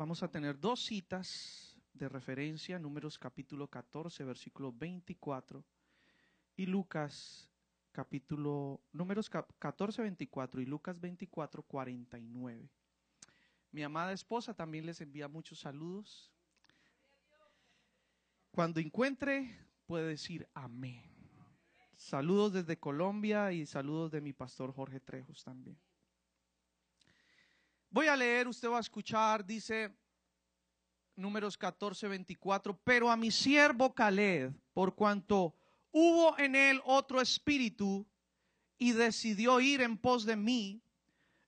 Vamos a tener dos citas de referencia, números capítulo 14, versículo 24 y Lucas capítulo, números 14, 24 y Lucas 24, 49. Mi amada esposa también les envía muchos saludos. Cuando encuentre, puede decir amén. Saludos desde Colombia y saludos de mi pastor Jorge Trejos también. Voy a leer, usted va a escuchar, dice números 14, 24, pero a mi siervo Caleb, por cuanto hubo en él otro espíritu y decidió ir en pos de mí,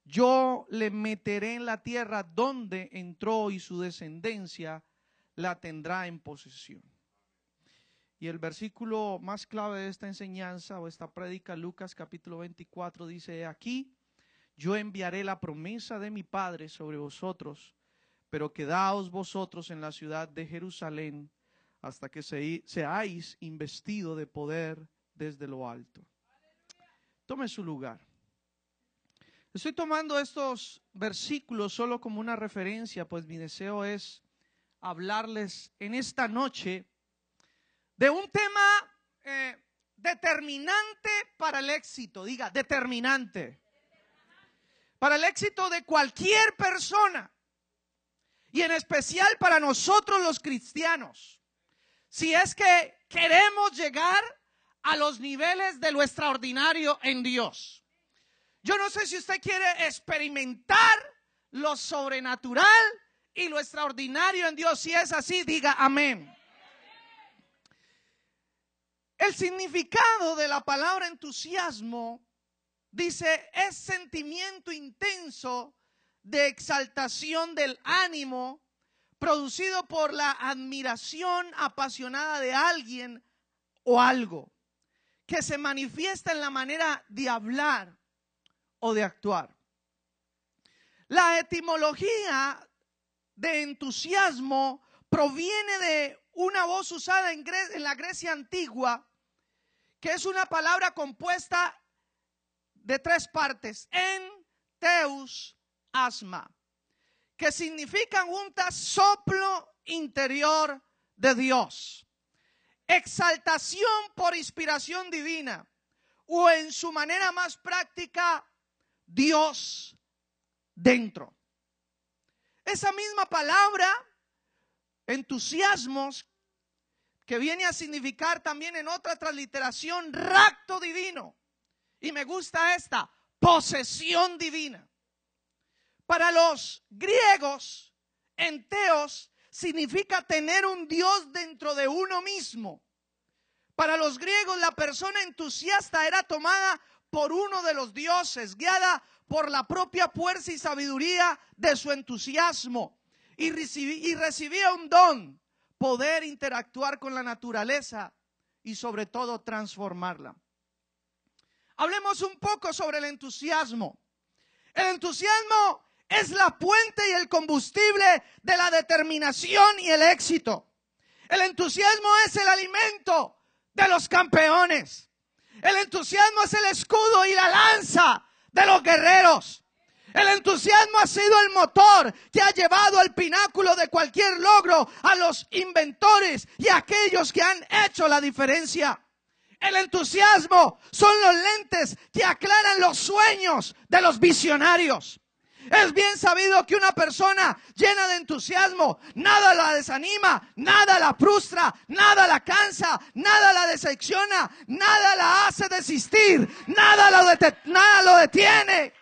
yo le meteré en la tierra donde entró y su descendencia la tendrá en posesión. Y el versículo más clave de esta enseñanza o esta prédica, Lucas capítulo 24, dice, aquí yo enviaré la promesa de mi Padre sobre vosotros, pero quedaos vosotros en la ciudad de Jerusalén hasta que seáis investido de poder desde lo alto. Tome su lugar. Estoy tomando estos versículos solo como una referencia, pues mi deseo es hablarles en esta noche de un tema eh, determinante para el éxito. Diga, determinante para el éxito de cualquier persona y en especial para nosotros los cristianos. Si es que queremos llegar a los niveles de lo extraordinario en Dios. Yo no sé si usted quiere experimentar lo sobrenatural y lo extraordinario en Dios. Si es así, diga amén. El significado de la palabra entusiasmo Dice, es sentimiento intenso de exaltación del ánimo producido por la admiración apasionada de alguien o algo, que se manifiesta en la manera de hablar o de actuar. La etimología de entusiasmo proviene de una voz usada en, la Grecia antigua, que es una palabra compuesta de tres partes, en, teus, asma, que significan juntas soplo interior de Dios, exaltación por inspiración divina, o en su manera más práctica, Dios dentro. Esa misma palabra, entusiasmos, que viene a significar también en otra transliteración, rapto divino y me gusta esta, posesión divina. Para los griegos, enteos significa tener un Dios dentro de uno mismo. Para los griegos, la persona entusiasta era tomada por uno de los dioses, guiada por la propia fuerza y sabiduría de su entusiasmo, y, y recibía un don, poder interactuar con la naturaleza y sobre todo transformarla. Hablemos un poco sobre el entusiasmo. El entusiasmo es la puente y el combustible de la determinación y el éxito. El entusiasmo es el alimento de los campeones. El entusiasmo es el escudo y la lanza de los guerreros. El entusiasmo ha sido el motor que ha llevado al pináculo de cualquier logro a los inventores y a aquellos que han hecho la diferencia. El entusiasmo son los lentes que aclaran los sueños de los visionarios. Es bien sabido que una persona llena de entusiasmo, nada la desanima, nada la frustra, nada la cansa, nada la decepciona, nada la hace desistir, nada lo, nada lo detiene.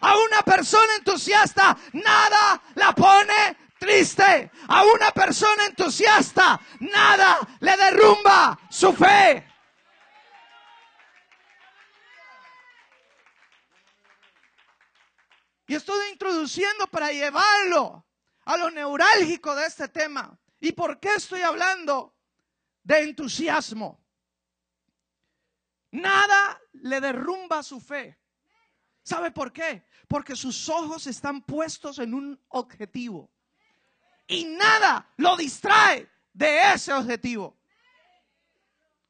A una persona entusiasta, nada la pone triste, a una persona entusiasta, nada le derrumba su fe. Y estoy introduciendo para llevarlo a lo neurálgico de este tema. ¿Y por qué estoy hablando de entusiasmo? Nada le derrumba su fe. ¿Sabe por qué? Porque sus ojos están puestos en un objetivo. Y nada lo distrae de ese objetivo.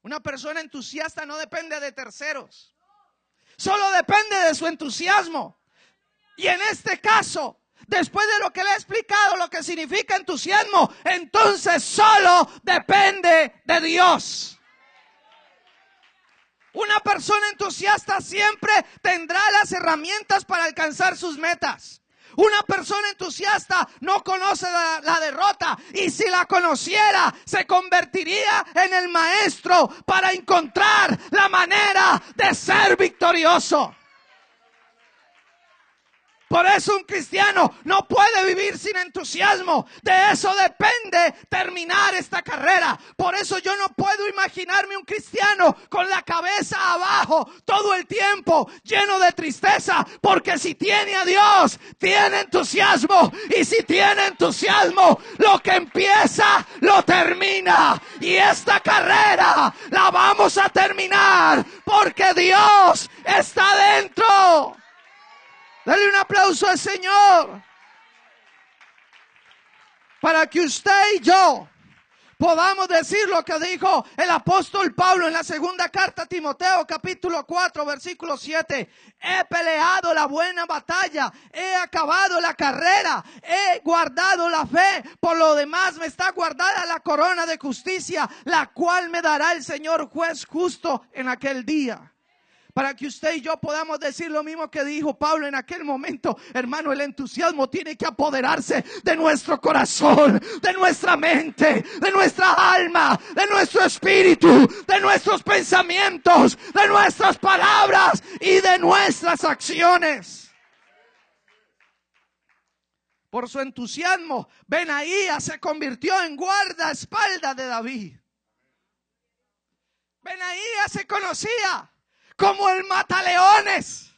Una persona entusiasta no depende de terceros. Solo depende de su entusiasmo. Y en este caso, después de lo que le he explicado, lo que significa entusiasmo, entonces solo depende de Dios. Una persona entusiasta siempre tendrá las herramientas para alcanzar sus metas. Una persona entusiasta no conoce la, derrota y si la conociera se convertiría en el maestro para encontrar la manera de ser victorioso. Por eso un cristiano no puede vivir sin entusiasmo. De eso depende terminar esta carrera. Por eso yo no puedo imaginarme un cristiano con la cabeza abajo todo el tiempo, lleno de tristeza. Porque si tiene a Dios, tiene entusiasmo. Y si tiene entusiasmo, lo que empieza, lo termina. Y esta carrera la vamos a terminar porque Dios está dentro. Dale un aplauso al Señor. Para que usted y yo podamos decir lo que dijo el apóstol Pablo en la segunda carta a Timoteo capítulo 4 versículo 7. He peleado la buena batalla, he acabado la carrera, he guardado la fe, por lo demás me está guardada la corona de justicia, la cual me dará el Señor juez justo en aquel día para que usted y yo podamos decir lo mismo que dijo Pablo en aquel momento. Hermano, el entusiasmo tiene que apoderarse de nuestro corazón, de nuestra mente, de nuestra alma, de nuestro espíritu, de nuestros pensamientos, de nuestras palabras y de nuestras acciones. Por su entusiasmo, Benaía se convirtió en guardaespaldas de David. Benaía se conocía como el mataleones.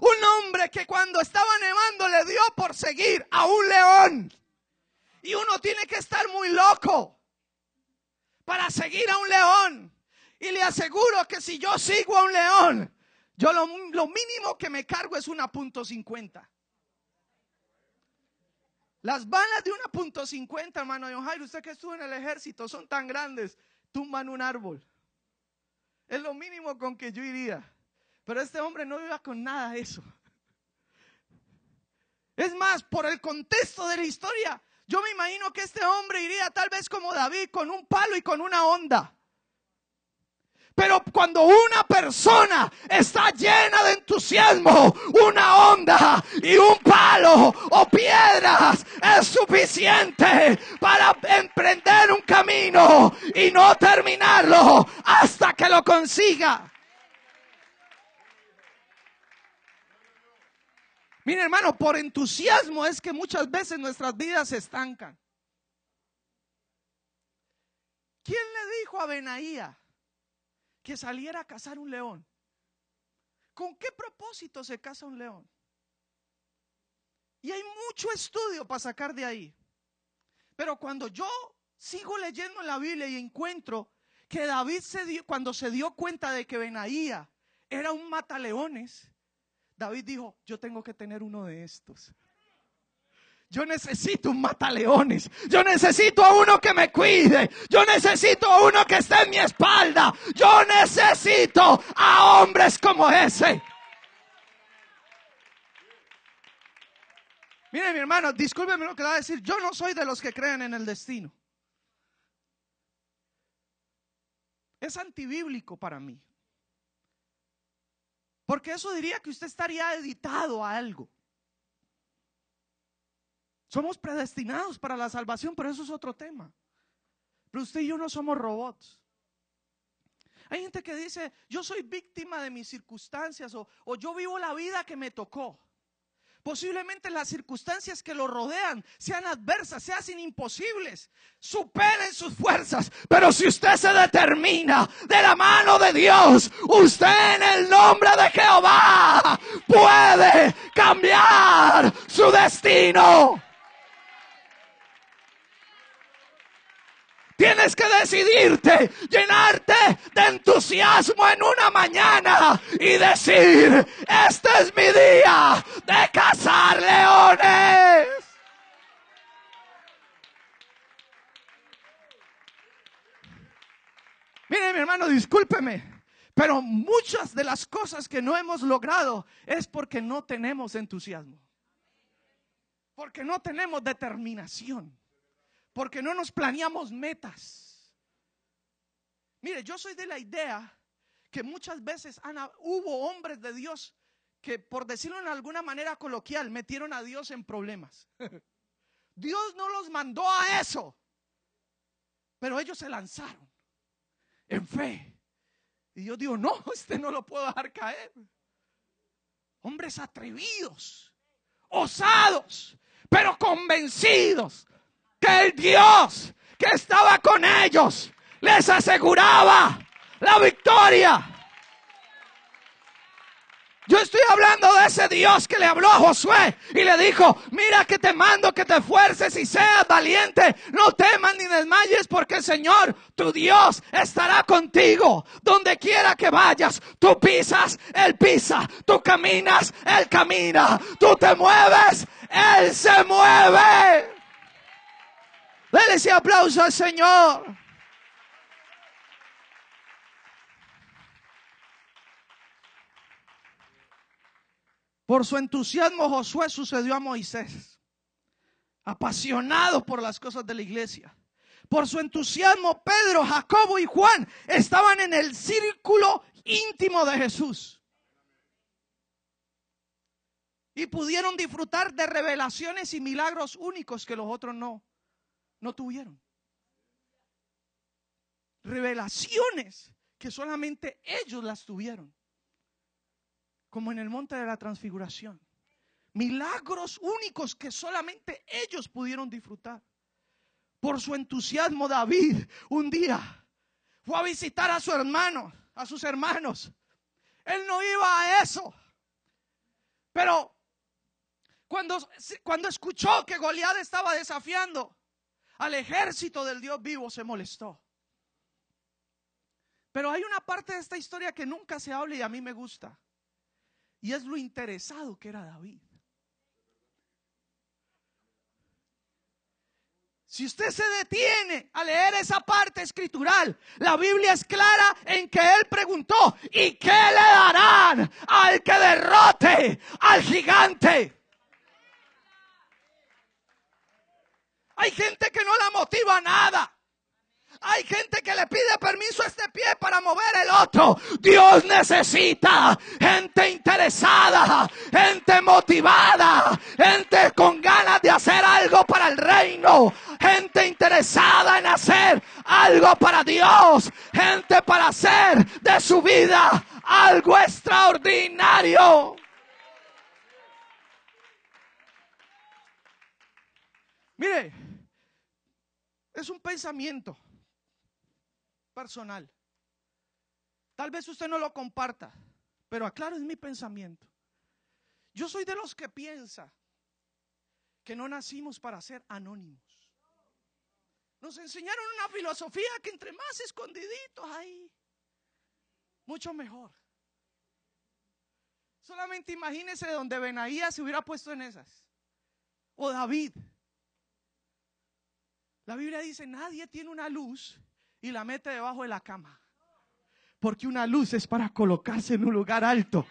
Un hombre que cuando estaba nevando le dio por seguir a un león. Y uno tiene que estar muy loco para seguir a un león. Y le aseguro que si yo sigo a un león, yo lo, mínimo que me cargo es una punto cincuenta. Las balas de una punto cincuenta, hermano John Jairo, usted que estuvo en el ejército, son tan grandes, tumban un árbol. Es lo mínimo con que yo iría. Pero este hombre no iba con nada de eso. Es más, por el contexto de la historia, yo me imagino que este hombre iría tal vez como David, con un palo y con una onda. Pero cuando una persona está llena de entusiasmo, una onda y un palo o piedras es suficiente para emprender un camino y no terminarlo hasta que lo consiga. Mire hermano, por entusiasmo es que muchas veces nuestras vidas se estancan. ¿Quién le dijo a Benaía? Que saliera a cazar un león. ¿Con qué propósito se caza un león? Y hay mucho estudio para sacar de ahí. Pero cuando yo sigo leyendo en la Biblia y encuentro que David se dio, cuando se dio cuenta de que Benaía era un mataleones, David dijo, yo tengo que tener uno de estos. Yo necesito un mataleones. Yo necesito a uno que me cuide. Yo necesito a uno que esté en mi espalda. Yo necesito a hombres como ese. Mire mi hermano, discúlpeme lo que le voy a decir. Yo no soy de los que creen en el destino. Es antibíblico para mí. Porque eso diría que usted estaría editado a algo. Somos predestinados para la salvación, pero eso es otro tema. Pero usted y yo no somos robots. Hay gente que dice, yo soy víctima de mis circunstancias o, yo vivo la vida que me tocó. Posiblemente las circunstancias que lo rodean sean adversas, sean imposibles, superen sus fuerzas. Pero si usted se determina de la mano de Dios, usted en el nombre de Jehová puede cambiar su destino. Tienes que decidirte, llenarte de entusiasmo en una mañana y decir, este es mi día de cazar leones. Mire mi hermano, discúlpeme. Pero muchas de las cosas que no hemos logrado es porque no tenemos entusiasmo. Porque no tenemos determinación. Porque no nos planeamos metas. Mire, yo soy de la idea que muchas veces hubo hombres de Dios que, por decirlo en alguna manera coloquial, metieron a Dios en problemas. Dios no los mandó a eso. Pero ellos se lanzaron en fe y yo digo, no, este no lo puedo dejar caer. Hombres atrevidos, osados, pero convencidos que el Dios que estaba con ellos les aseguraba la victoria. Yo estoy hablando de ese Dios que le habló a Josué y le dijo, mira que te mando que te esfuerces y seas valiente, no temas ni desmayes porque el Señor, tu Dios, estará contigo. Donde quiera que vayas, tú pisas, Él pisa, tú caminas, Él camina, tú te mueves, Él se mueve. Dele ese aplauso al Señor. Por su entusiasmo Josué sucedió a Moisés, apasionado por las cosas de la iglesia. Por su entusiasmo Pedro, Jacobo y Juan estaban en el círculo íntimo de Jesús. Y pudieron disfrutar de revelaciones y milagros únicos que los otros no, no tuvieron. Revelaciones que solamente ellos las tuvieron como en el monte de la transfiguración. Milagros únicos que solamente ellos pudieron disfrutar. Por su entusiasmo David un día fue a visitar a su hermano, a sus hermanos. Él no iba a eso. Pero cuando, cuando escuchó que Goliat estaba desafiando al ejército del Dios vivo, se molestó. Pero hay una parte de esta historia que nunca se habla y a mí me gusta. Y es lo interesado que era David. Si usted se detiene a leer esa parte escritural, la Biblia es clara en que él preguntó, ¿y qué le darán al que derrote al gigante? Hay gente que no la motiva nada. Hay gente que le pide permiso a este pie para mover el otro. Dios necesita gente interesada, gente motivada, gente con ganas de hacer algo para el reino, gente interesada en hacer algo para Dios, gente para hacer de su vida algo extraordinario. Mire, es un pensamiento personal. Tal vez usted no lo comparta, pero aclaro es mi pensamiento. Yo soy de los que piensa que no nacimos para ser anónimos. Nos enseñaron una filosofía que entre más escondiditos ahí, mucho mejor. Solamente imagínese donde Benaía se hubiera puesto en esas. O David. La Biblia dice, nadie tiene una luz y la mete debajo de la cama. Porque una luz es para colocarse en un lugar alto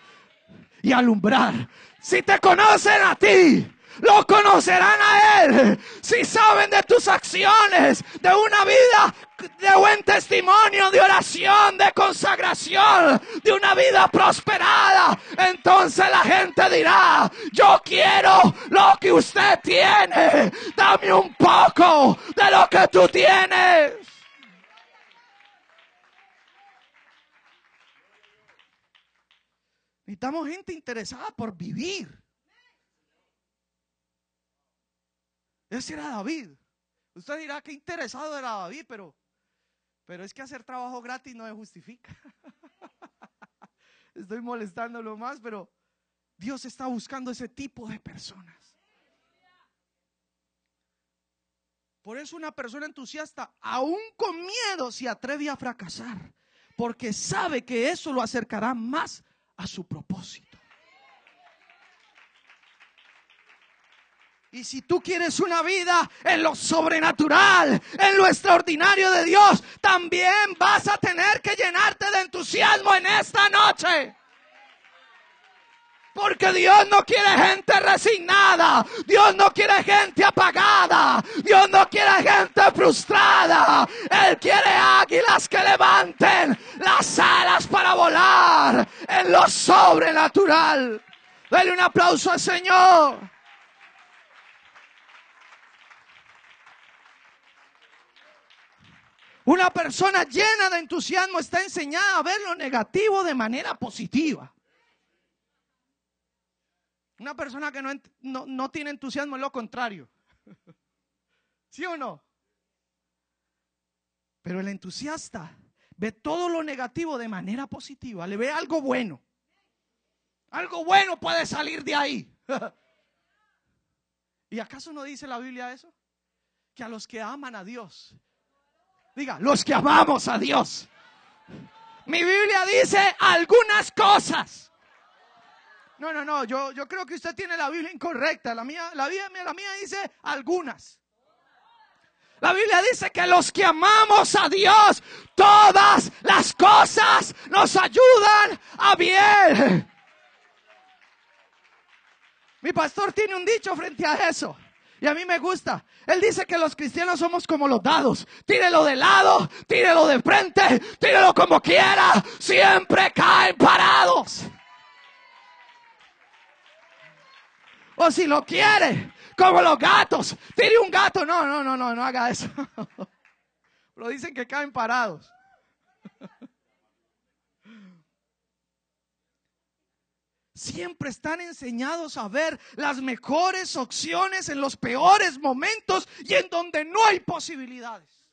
y alumbrar. Si te conocen a ti, lo conocerán a Él. Si saben de tus acciones, de una vida de buen testimonio, de oración, de consagración, de una vida prosperada, entonces la gente dirá, yo quiero lo que usted tiene. Dame un poco de lo que tú tienes. Necesitamos gente interesada por vivir. Ese era David. Usted dirá que interesado era David, pero, pero es que hacer trabajo gratis no se justifica. Estoy molestándolo más, pero Dios está buscando ese tipo de personas. Por eso una persona entusiasta, aún con miedo, se atreve a fracasar, porque sabe que eso lo acercará más a su propósito. Y si tú quieres una vida en lo sobrenatural, en lo extraordinario de Dios, también vas a tener que llenarte de entusiasmo en esta noche. Porque Dios no quiere gente resignada. Dios no quiere gente apagada. Dios no quiere gente frustrada. Él quiere águilas que levanten las alas para volar en lo sobrenatural. Dale un aplauso al Señor. Una persona llena de entusiasmo está enseñada a ver lo negativo de manera positiva. Una persona que no, no, tiene entusiasmo es lo contrario. ¿Sí o no? Pero el entusiasta ve todo lo negativo de manera positiva, le ve algo bueno. Algo bueno puede salir de ahí. ¿Y acaso no dice la Biblia eso? Que a los que aman a Dios, diga, los que amamos a Dios. Mi Biblia dice algunas cosas no, no, no, yo, yo creo que usted tiene la Biblia incorrecta. La mía, la, Biblia, la mía dice algunas. La Biblia dice que los que amamos a Dios, todas las cosas nos ayudan a bien. Mi pastor tiene un dicho frente a eso. Y a mí me gusta. Él dice que los cristianos somos como los dados. Tírelo de lado, tírelo de frente, tírelo como quiera. Siempre caen parados. O si lo quiere, como los gatos. Tire un gato. No, no, no, no, no haga eso. Lo dicen que caen parados. Siempre están enseñados a ver las mejores opciones en los peores momentos y en donde no hay posibilidades.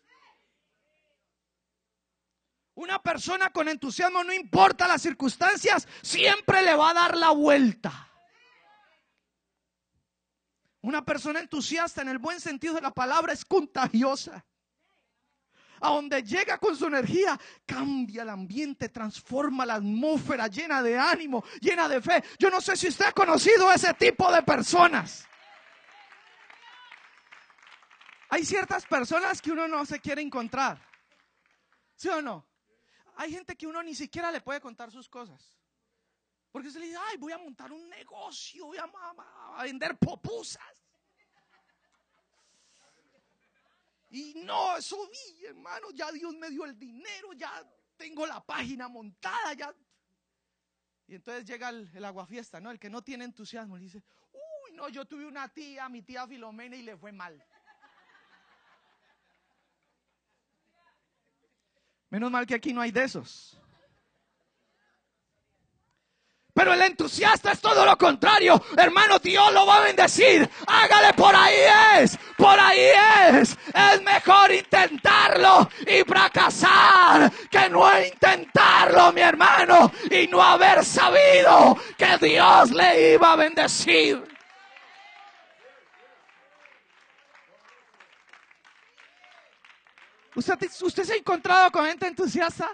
Una persona con entusiasmo, no importa las circunstancias, siempre le va a dar la vuelta. Una persona entusiasta en el buen sentido de la palabra es contagiosa. A donde llega con su energía, cambia el ambiente, transforma la atmósfera llena de ánimo, llena de fe. Yo no sé si usted ha conocido ese tipo de personas. Hay ciertas personas que uno no se quiere encontrar. ¿Sí o no? Hay gente que uno ni siquiera le puede contar sus cosas. Porque se le dice, ay, voy a montar un negocio, voy a, vender popusas. Y no, eso vi, hermano, ya Dios me dio el dinero, ya tengo la página montada, ya. Y entonces llega el, el aguafiesta, ¿no? El que no tiene entusiasmo, le dice, uy, no, yo tuve una tía, mi tía Filomena, y le fue mal. Menos mal que aquí no hay de esos. Pero el entusiasta es todo lo contrario. Hermano, Dios lo va a bendecir. Hágale por ahí es. Por ahí es. Es mejor intentarlo y fracasar que no intentarlo, mi hermano. Y no haber sabido que Dios le iba a bendecir. ¿Usted, ¿Usted se ha encontrado con gente entusiasta?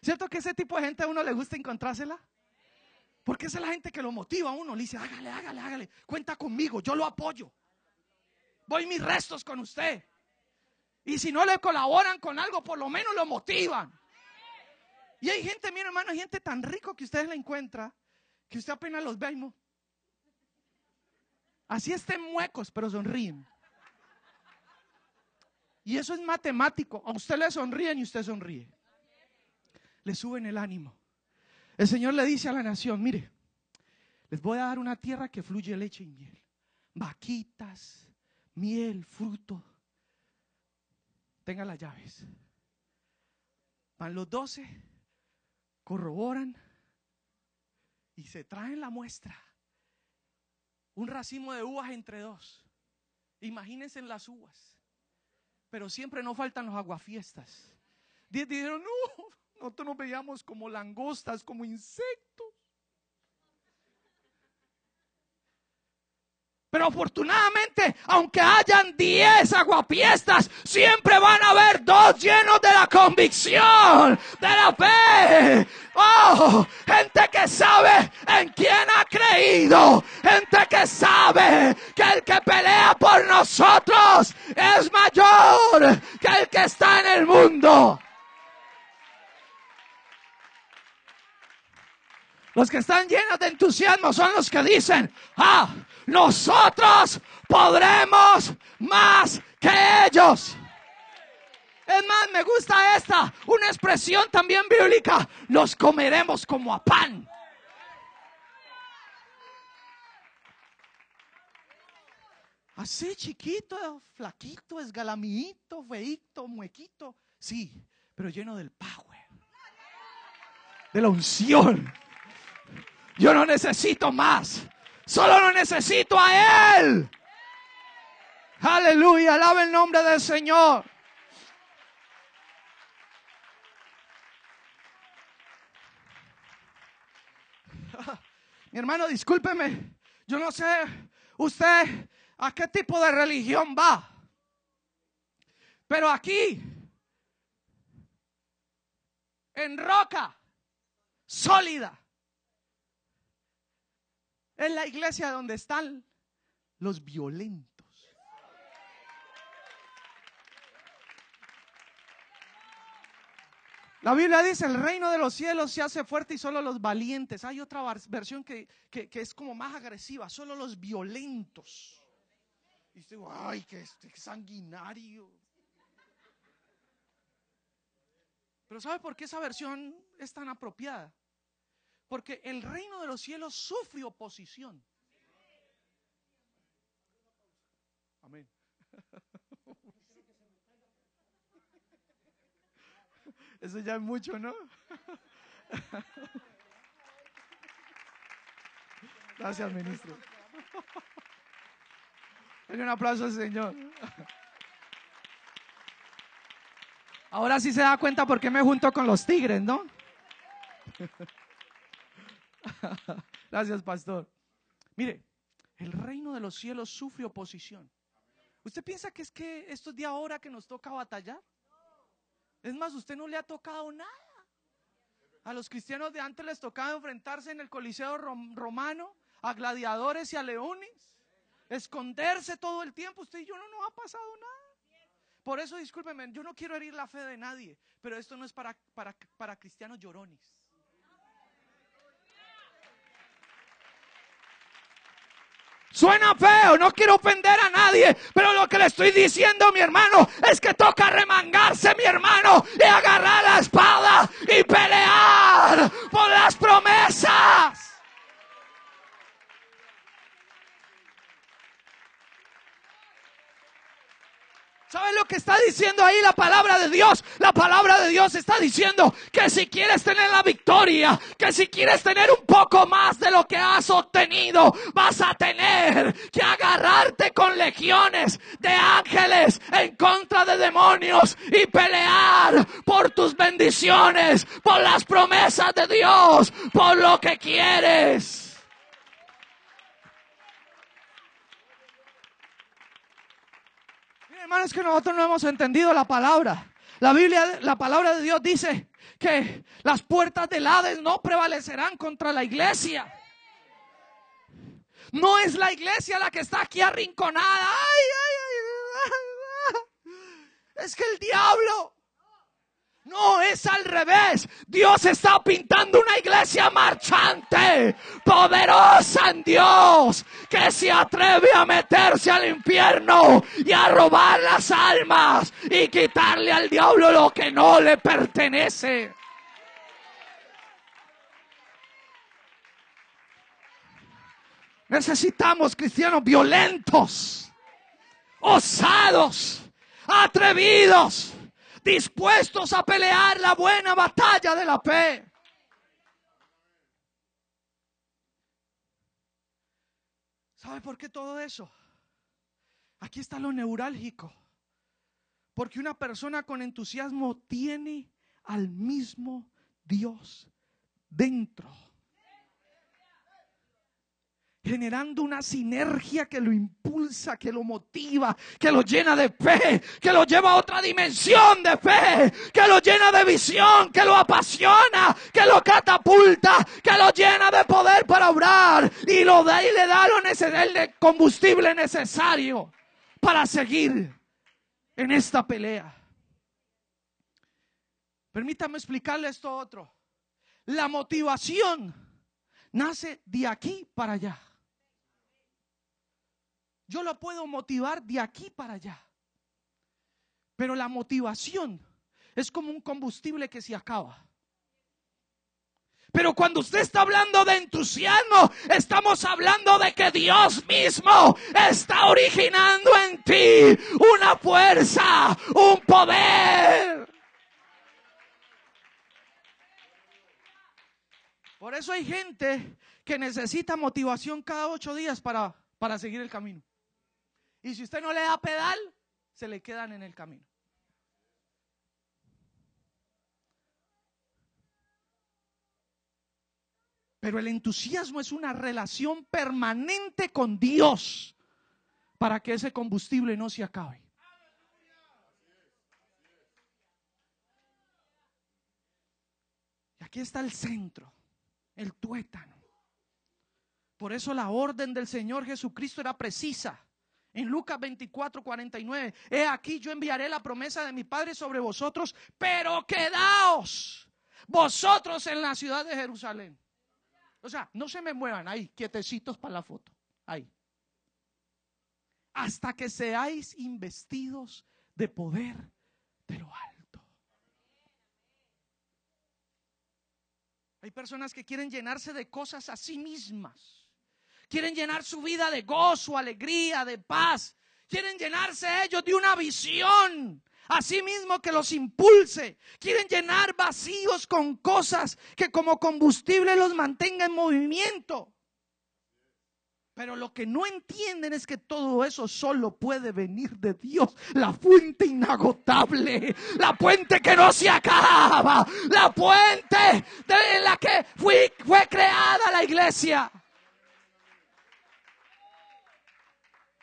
¿Cierto que ese tipo de gente a uno le gusta encontrársela? Porque esa es la gente que lo motiva a uno. Le dice, hágale, hágale, hágale. Cuenta conmigo, yo lo apoyo. Voy mis restos con usted. Y si no le colaboran con algo, por lo menos lo motivan. Y hay gente, mi hermano, hay gente tan rico que usted la encuentra que usted apenas los ve Así estén muecos, pero sonríen. Y eso es matemático. A usted le sonríen y usted sonríe. Le suben el ánimo. El Señor le dice a la nación, mire, les voy a dar una tierra que fluye leche y miel. Vaquitas, miel, fruto. Tengan las llaves. Van los doce, corroboran y se traen la muestra. Un racimo de uvas entre dos. Imagínense en las uvas. Pero siempre no faltan los aguafiestas. Diez dijeron, no, nosotros nos veíamos como langostas, como insectos. Pero afortunadamente, aunque hayan 10 aguapiestas, siempre van a haber dos llenos de la convicción, de la fe. Oh, gente que sabe en quién ha creído. Gente que sabe que el que pelea por nosotros es mayor que el que está en el mundo. Los que están llenos de entusiasmo son los que dicen, ah, nosotros podremos más que ellos. Es más, me gusta esta, una expresión también bíblica, los comeremos como a pan. Así chiquito, flaquito, esgalamito, feito, muequito, sí, pero lleno del power, de la unción. Yo no necesito más. Solo lo necesito a Él. Aleluya, alaba el nombre del Señor. Mi hermano, discúlpeme. Yo no sé usted a qué tipo de religión va. Pero aquí, en roca sólida, es la iglesia donde están los violentos. La Biblia dice, el reino de los cielos se hace fuerte y solo los valientes. Hay otra versión que, es como más agresiva, solo los violentos. Y digo, ay, qué, qué sanguinario. Pero ¿sabe por qué esa versión es tan apropiada? Porque el reino de los cielos sufre oposición. Amén. Eso ya es mucho, ¿no? Gracias, ministro. un aplauso al Señor. Ahora sí se da cuenta por qué me junto con los tigres, ¿no? Gracias, pastor. Mire, el reino de los cielos sufre oposición. ¿Usted piensa que es que estos días ahora que nos toca batallar? Es más, usted no le ha tocado nada. A los cristianos de antes les tocaba enfrentarse en el Coliseo romano a gladiadores y a leones. Esconderse todo el tiempo. Usted y yo no nos ha pasado nada. Por eso, discúlpeme, yo no quiero herir la fe de nadie, pero esto no es para, para, para cristianos llorones. Suena feo, no quiero ofender a nadie, pero lo que le estoy diciendo, mi hermano, es que toca remangarse, mi hermano, y agarrar la espada y pelear por las promesas. ¿Sabes lo que está diciendo ahí la palabra de Dios? La palabra de Dios está diciendo que si quieres tener la victoria, que si quieres tener un poco más de lo que has obtenido, vas a tener que agarrarte con legiones de ángeles en contra de demonios y pelear por tus bendiciones, por las promesas de Dios, por lo que quieres. Hermanos, que nosotros no hemos entendido la palabra. La Biblia, la palabra de Dios dice que las puertas del Hades no prevalecerán contra la iglesia. No es la iglesia la que está aquí arrinconada. Es que el diablo no, es al revés. Dios está pintando una iglesia marchante, poderosa en Dios, que se atreve a meterse al infierno y a robar las almas y quitarle al diablo lo que no le pertenece. Necesitamos cristianos violentos, osados, atrevidos dispuestos a pelear la buena batalla de la fe. ¿Sabe por qué todo eso? Aquí está lo neurálgico. Porque una persona con entusiasmo tiene al mismo Dios dentro. Generando una sinergia que lo impulsa, que lo motiva, que lo llena de fe, que lo lleva a otra dimensión de fe, que lo llena de visión, que lo apasiona, que lo catapulta, que lo llena de poder para orar y lo da y le da lo el combustible necesario para seguir en esta pelea. Permítame explicarle esto otro. La motivación nace de aquí para allá. Yo lo puedo motivar de aquí para allá. Pero la motivación es como un combustible que se acaba. Pero cuando usted está hablando de entusiasmo, estamos hablando de que Dios mismo está originando en ti una fuerza, un poder. Por eso hay gente que necesita motivación cada ocho días para, para seguir el camino. Y si usted no le da pedal, se le quedan en el camino. Pero el entusiasmo es una relación permanente con Dios para que ese combustible no se acabe. Y aquí está el centro, el tuétano. Por eso la orden del Señor Jesucristo era precisa. En Lucas 24, 49, he aquí yo enviaré la promesa de mi Padre sobre vosotros, pero quedaos vosotros en la ciudad de Jerusalén. O sea, no se me muevan ahí, quietecitos para la foto. Ahí. Hasta que seáis investidos de poder de lo alto. Hay personas que quieren llenarse de cosas a sí mismas. Quieren llenar su vida de gozo, alegría, de paz. Quieren llenarse ellos de una visión mismo que los impulse. Quieren llenar vacíos con cosas que como combustible los mantenga en movimiento. Pero lo que no entienden es que todo eso solo puede venir de Dios, la fuente inagotable, la fuente que no se acaba, la fuente de la que fue creada la iglesia.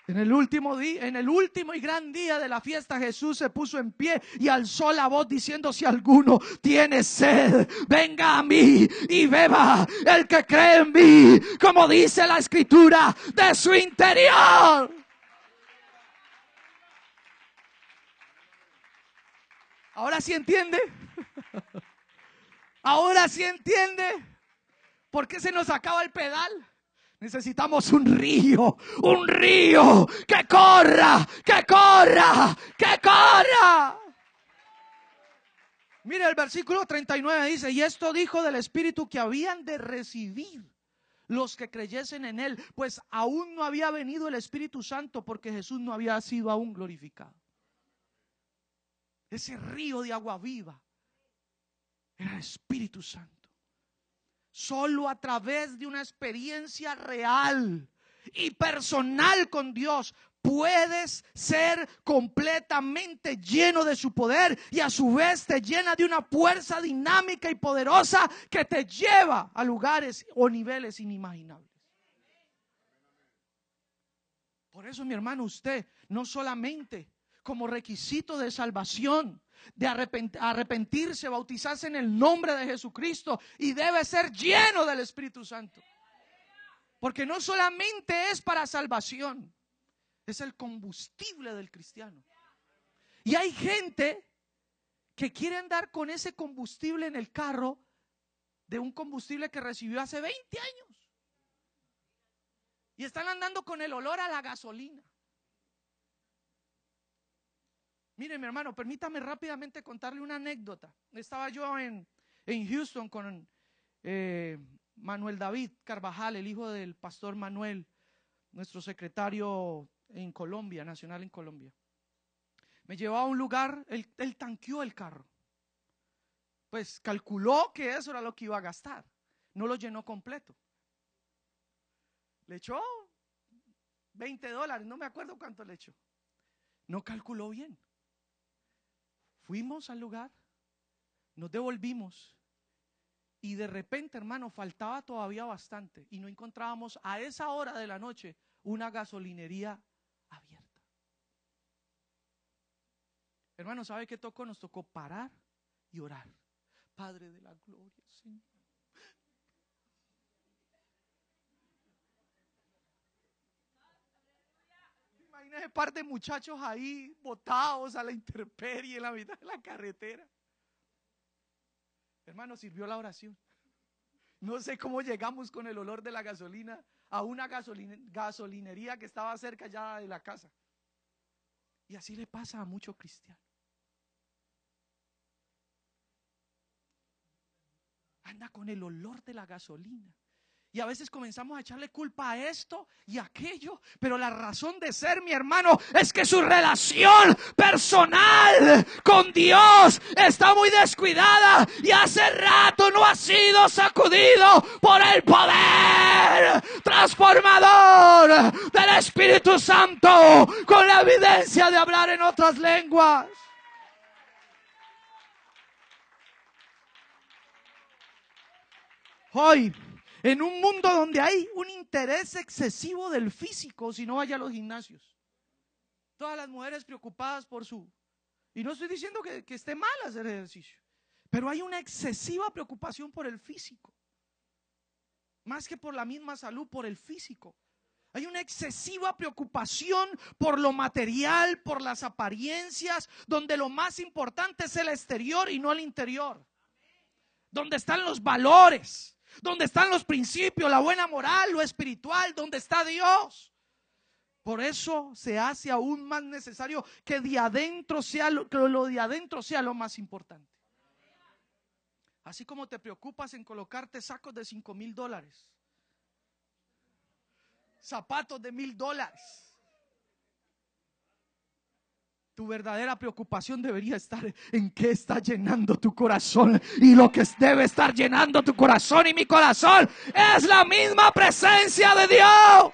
En el último día, en el último y gran día de la fiesta, Jesús se puso en pie y alzó la voz diciendo: Si alguno tiene sed, venga a mí y beba. El que cree en mí, como dice la escritura, de su interior. Ahora sí entiende. Ahora sí entiende. ¿Por qué se nos acaba el pedal? Necesitamos un río, un río que corra, que corra, que corra. Mire el versículo 39 dice, y esto dijo del Espíritu que habían de recibir los que creyesen en Él, pues aún no había venido el Espíritu Santo porque Jesús no había sido aún glorificado. Ese río de agua viva era el Espíritu Santo. Solo a través de una experiencia real y personal con Dios puedes ser completamente lleno de su poder y a su vez te llena de una fuerza dinámica y poderosa que te lleva a lugares o niveles inimaginables. Por eso, mi hermano, usted no solamente como requisito de salvación de arrepentirse, bautizarse en el nombre de Jesucristo y debe ser lleno del Espíritu Santo. Porque no solamente es para salvación, es el combustible del cristiano. Y hay gente que quiere andar con ese combustible en el carro de un combustible que recibió hace 20 años. Y están andando con el olor a la gasolina. Mire, mi hermano, permítame rápidamente contarle una anécdota. Estaba yo en, Houston con eh, Manuel David Carvajal, el hijo del pastor Manuel, nuestro secretario en Colombia, nacional en Colombia. Me llevó a un lugar, él tanqueó el carro. Pues calculó que eso era lo que iba a gastar. No lo llenó completo. Le echó 20 dólares, no me acuerdo cuánto le echó. No calculó bien. Fuimos al lugar, nos devolvimos Y de repente, hermano, faltaba todavía bastante y no encontrábamos a esa hora de la noche una gasolinería abierta. Hermano, ¿sabe qué tocó? Nos tocó parar y orar. Padre de la gloria, Señor. Imagínese par de muchachos ahí botados a la intemperie en la mitad de la carretera. Hermano, sirvió la oración. No sé cómo llegamos con el olor de la gasolina a una gasolinería que estaba cerca ya de la casa. Y así le pasa a muchos cristianos. Anda con el olor de la gasolina. Y a veces comenzamos a echarle culpa a esto y aquello. Pero la razón de ser, mi hermano, es que su relación personal con Dios está muy descuidada y hace rato no ha sido sacudido por el poder transformador del Espíritu Santo con la evidencia de hablar en otras lenguas. Hoy en un mundo donde hay un interés excesivo del físico, si no vaya a los gimnasios. Todas las mujeres preocupadas por su... Y no estoy diciendo que, que esté mal hacer ejercicio, pero hay una excesiva preocupación por el físico. Más que por la misma salud, por el físico. Hay una excesiva preocupación por lo material, por las apariencias, donde lo más importante es el exterior y no el interior. Donde están los valores donde están los principios, la buena moral, lo espiritual, donde está Dios. Por eso se hace aún más necesario que de adentro sea lo, que lo de adentro sea lo más importante. Así como te preocupas en colocarte sacos de cinco mil dólares, zapatos de mil dólares tu verdadera preocupación debería estar en qué está llenando tu corazón. Y lo que debe estar llenando tu corazón y mi corazón es la misma presencia de Dios.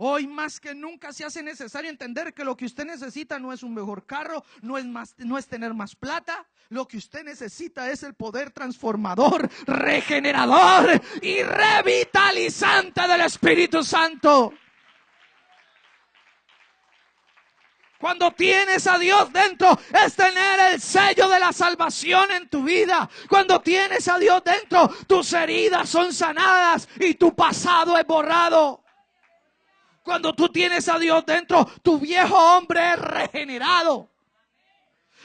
Hoy más que nunca se hace necesario entender que lo que usted necesita no es un mejor carro, no es, más, no es tener más plata. Lo que usted necesita es el poder transformador, regenerador y revitalizante del Espíritu Santo. Cuando tienes a Dios dentro es tener el sello de la salvación en tu vida. Cuando tienes a Dios dentro, tus heridas son sanadas y tu pasado es borrado. Cuando tú tienes a Dios dentro, tu viejo hombre es regenerado.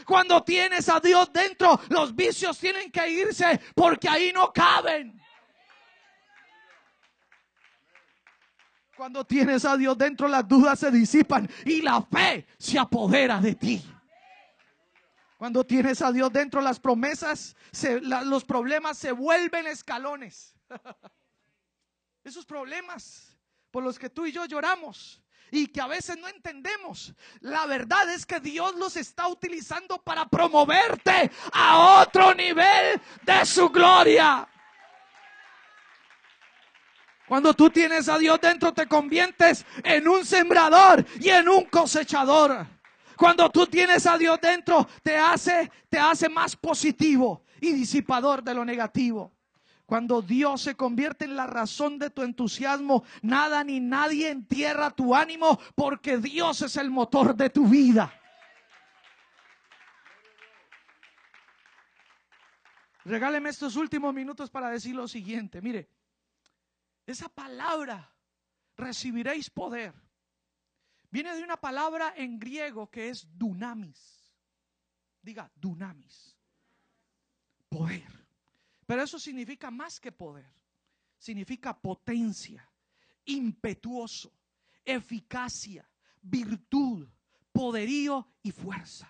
Cuando tienes a Dios dentro, los vicios tienen que irse porque ahí no caben. Cuando tienes a Dios dentro, las dudas se disipan y la fe se apodera de ti. Cuando tienes a Dios dentro, las promesas, los problemas se vuelven escalones. Esos problemas por los que tú y yo lloramos y que a veces no entendemos. La verdad es que Dios los está utilizando para promoverte a otro nivel de su gloria. Cuando tú tienes a Dios dentro te conviertes en un sembrador y en un cosechador. Cuando tú tienes a Dios dentro te hace te hace más positivo y disipador de lo negativo. Cuando Dios se convierte en la razón de tu entusiasmo, nada ni nadie entierra tu ánimo porque Dios es el motor de tu vida. Regáleme estos últimos minutos para decir lo siguiente. Mire, esa palabra, recibiréis poder, viene de una palabra en griego que es dunamis. Diga, dunamis. Poder. Pero eso significa más que poder. Significa potencia, impetuoso, eficacia, virtud, poderío y fuerza.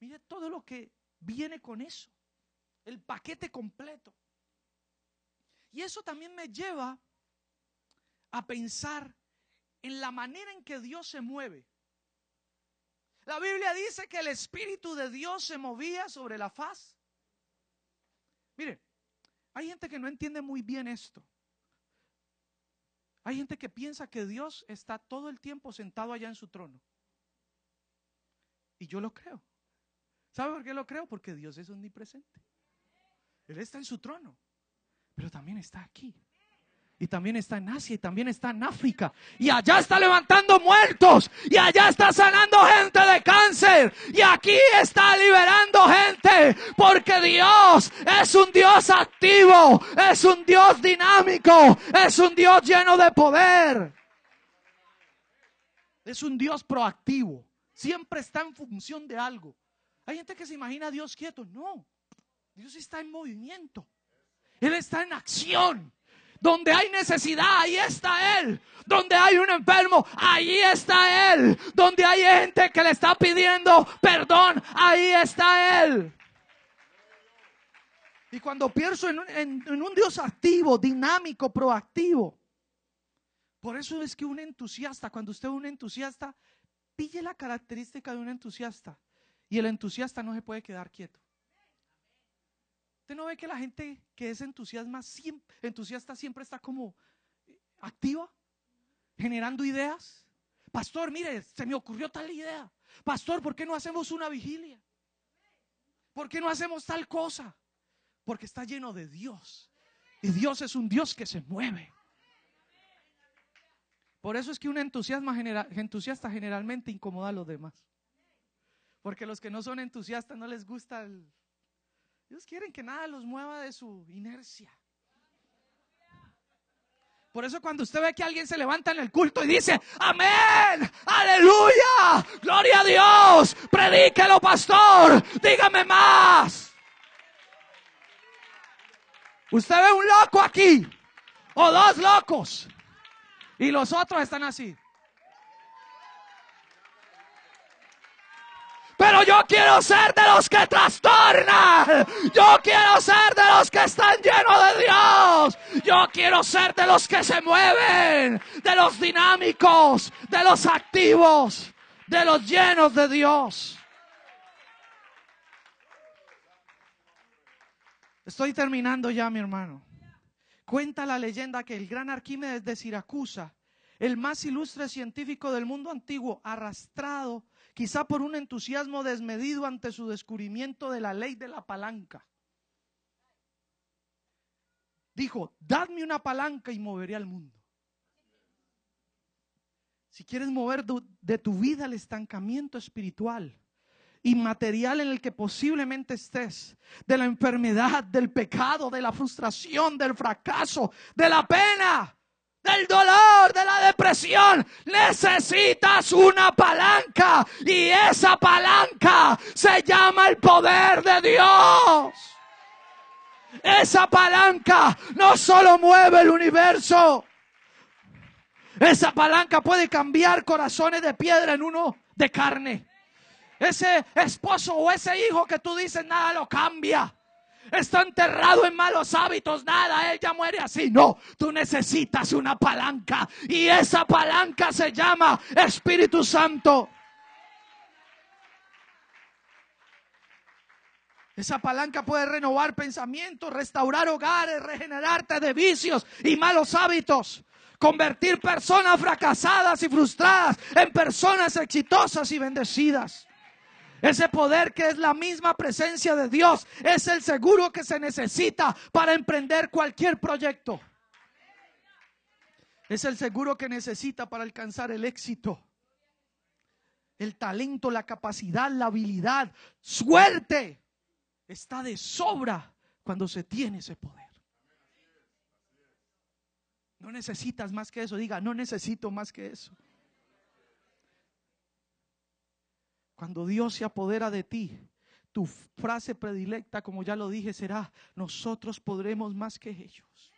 Mire todo lo que viene con eso. El paquete completo. Y eso también me lleva a pensar en la manera en que Dios se mueve. La Biblia dice que el Espíritu de Dios se movía sobre la faz Mire, hay gente que no entiende muy bien esto. Hay gente que piensa que Dios está todo el tiempo sentado allá en su trono. Y yo lo creo. ¿Sabe por qué lo creo? Porque Dios es omnipresente. Él está en su trono, pero también está aquí. Y también está en Asia y también está en África. Y allá está levantando muertos. Y allá está sanando gente de cáncer. Y aquí está liberando gente. Porque Dios es un Dios activo. Es un Dios dinámico. Es un Dios lleno de poder. Es un Dios proactivo. Siempre está en función de algo. Hay gente que se imagina a Dios quieto. No. Dios está en movimiento. Él está en acción. Donde hay necesidad, ahí está Él. Donde hay un enfermo, ahí está Él. Donde hay gente que le está pidiendo perdón, ahí está Él. Y cuando pienso en un, Dios activo, dinámico, proactivo, por eso es que un entusiasta, cuando usted es un entusiasta, pille la característica de un entusiasta. Y el entusiasta no se puede quedar quieto. ¿Usted no ve que la gente que es entusiasma, entusiasta siempre está como activa, generando ideas? Pastor, mire, se me ocurrió tal idea. Pastor, ¿por qué no hacemos una vigilia? ¿Por qué no hacemos tal cosa? Porque está lleno de Dios. Y Dios es un Dios que se mueve. Por eso es que un entusiasta generalmente incomoda a los demás. Porque los que no son entusiastas no les gusta el, ellos quieren que nada los mueva de su inercia. Por eso cuando usted ve que alguien se levanta en el culto y dice, amén, aleluya, gloria a Dios, predíquelo pastor, dígame más. Usted ve un loco aquí, o dos locos, y los otros están así. Pero yo quiero ser de los que trastornan. Yo quiero ser de los que están llenos de Dios. Yo quiero ser de los que se mueven, de los dinámicos, de los activos, de los llenos de Dios. Estoy terminando ya, mi hermano. Cuenta la leyenda que el gran Arquímedes de Siracusa, el más ilustre científico del mundo antiguo, arrastrado quizá por un entusiasmo desmedido ante su descubrimiento de la ley de la palanca. Dijo, dadme una palanca y moveré al mundo. Si quieres mover de tu vida el estancamiento espiritual, inmaterial en el que posiblemente estés, de la enfermedad, del pecado, de la frustración, del fracaso, de la pena, del dolor, de la depresión, necesitas una palanca y esa palanca se llama el poder de Dios. Esa palanca no solo mueve el universo, esa palanca puede cambiar corazones de piedra en uno de carne. Ese esposo o ese hijo que tú dices nada lo cambia está enterrado en malos hábitos, nada, ella muere así. No, tú necesitas una palanca y esa palanca se llama Espíritu Santo. Esa palanca puede renovar pensamientos, restaurar hogares, regenerarte de vicios y malos hábitos, convertir personas fracasadas y frustradas en personas exitosas y bendecidas. Ese poder que es la misma presencia de Dios es el seguro que se necesita para emprender cualquier proyecto. Es el seguro que necesita para alcanzar el éxito. El talento, la capacidad, la habilidad, suerte está de sobra cuando se tiene ese poder. No necesitas más que eso. Diga, no necesito más que eso. Cuando Dios se apodera de ti, tu frase predilecta, como ya lo dije, será, nosotros podremos más que ellos.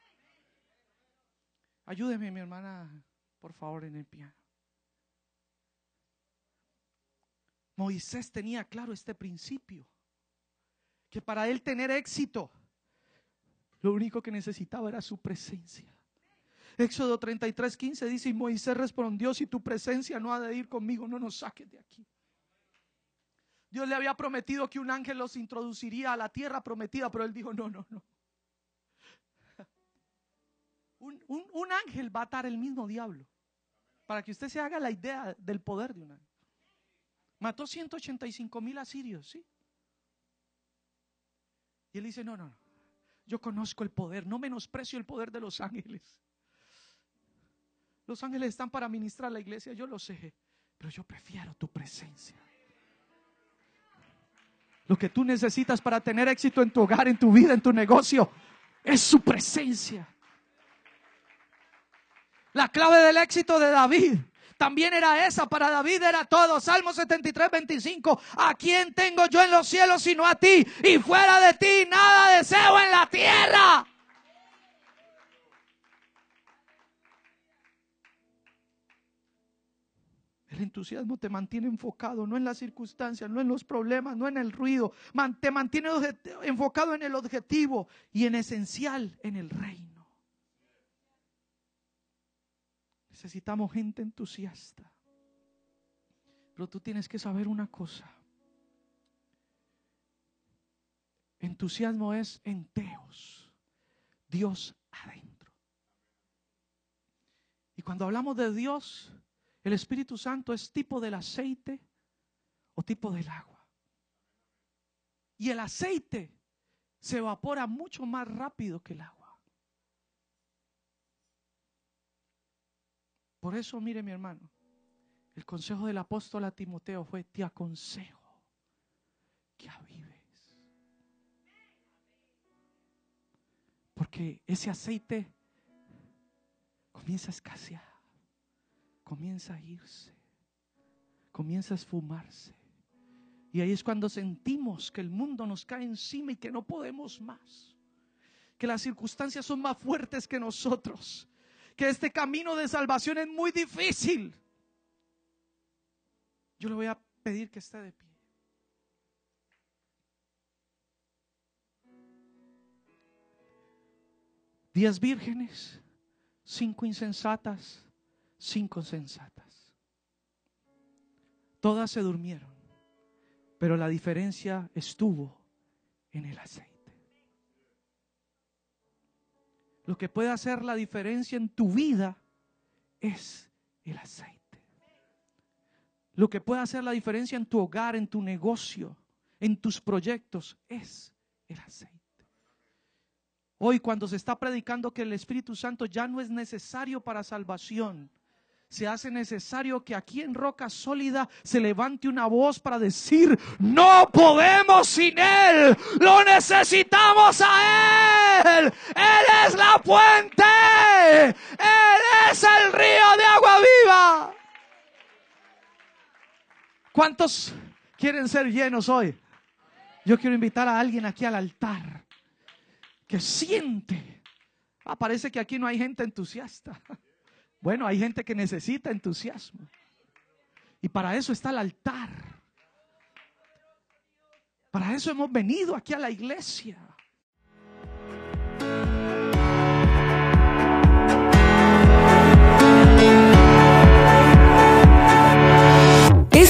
Ayúdeme, mi hermana, por favor, en el piano. Moisés tenía claro este principio, que para él tener éxito, lo único que necesitaba era su presencia. Éxodo 33, 15 dice, y Moisés respondió, si tu presencia no ha de ir conmigo, no nos saques de aquí. Dios le había prometido que un ángel los introduciría a la tierra prometida, pero él dijo, no, no, no. Un, ángel va a atar el mismo diablo. Para que usted se haga la idea del poder de un ángel. Mató 185 mil asirios, ¿sí? Y él dice, no, no, no. Yo conozco el poder, no menosprecio el poder de los ángeles. Los ángeles están para ministrar la iglesia, yo lo sé, pero yo prefiero tu presencia. Lo que tú necesitas para tener éxito en tu hogar, en tu vida, en tu negocio, es su presencia. La clave del éxito de David también era esa, para David era todo. Salmo 73, 25. ¿A quién tengo yo en los cielos sino a ti? Y fuera de ti nada deseo en la tierra. El entusiasmo te mantiene enfocado, no en las circunstancias, no en los problemas, no en el ruido. te mantiene enfocado en el objetivo y en esencial, en el reino. Necesitamos gente entusiasta. Pero tú tienes que saber una cosa. Entusiasmo es enteos, Dios adentro. Y cuando hablamos de Dios, el Espíritu Santo es tipo del aceite o tipo del agua. Y el aceite se evapora mucho más rápido que el agua. Por eso, mire mi hermano, el consejo del apóstol a Timoteo fue, te aconsejo que avives. Porque ese aceite comienza a escasear, comienza a irse, comienza a esfumarse. Y ahí es cuando sentimos que el mundo nos cae encima y que no podemos más. Que las circunstancias son más fuertes que nosotros que este camino de salvación es muy difícil. Yo le voy a pedir que esté de pie. Diez vírgenes, cinco insensatas, cinco sensatas. Todas se durmieron, pero la diferencia estuvo en el aceite. Lo que puede hacer la diferencia en tu vida es el aceite. Lo que puede hacer la diferencia en tu hogar, en tu negocio, en tus proyectos, es el aceite. Hoy cuando se está predicando que el Espíritu Santo ya no es necesario para salvación, se hace necesario que aquí en Roca Sólida se levante una voz para decir, no podemos sin Él, lo necesitamos a Él, Él es la fuente, Él es el río de agua viva. ¿Cuántos quieren ser llenos hoy? Yo quiero invitar a alguien aquí al altar que siente. Ah, parece que aquí no hay gente entusiasta. Bueno, hay gente que necesita entusiasmo. Y para eso está el altar. Para eso hemos venido aquí a la iglesia.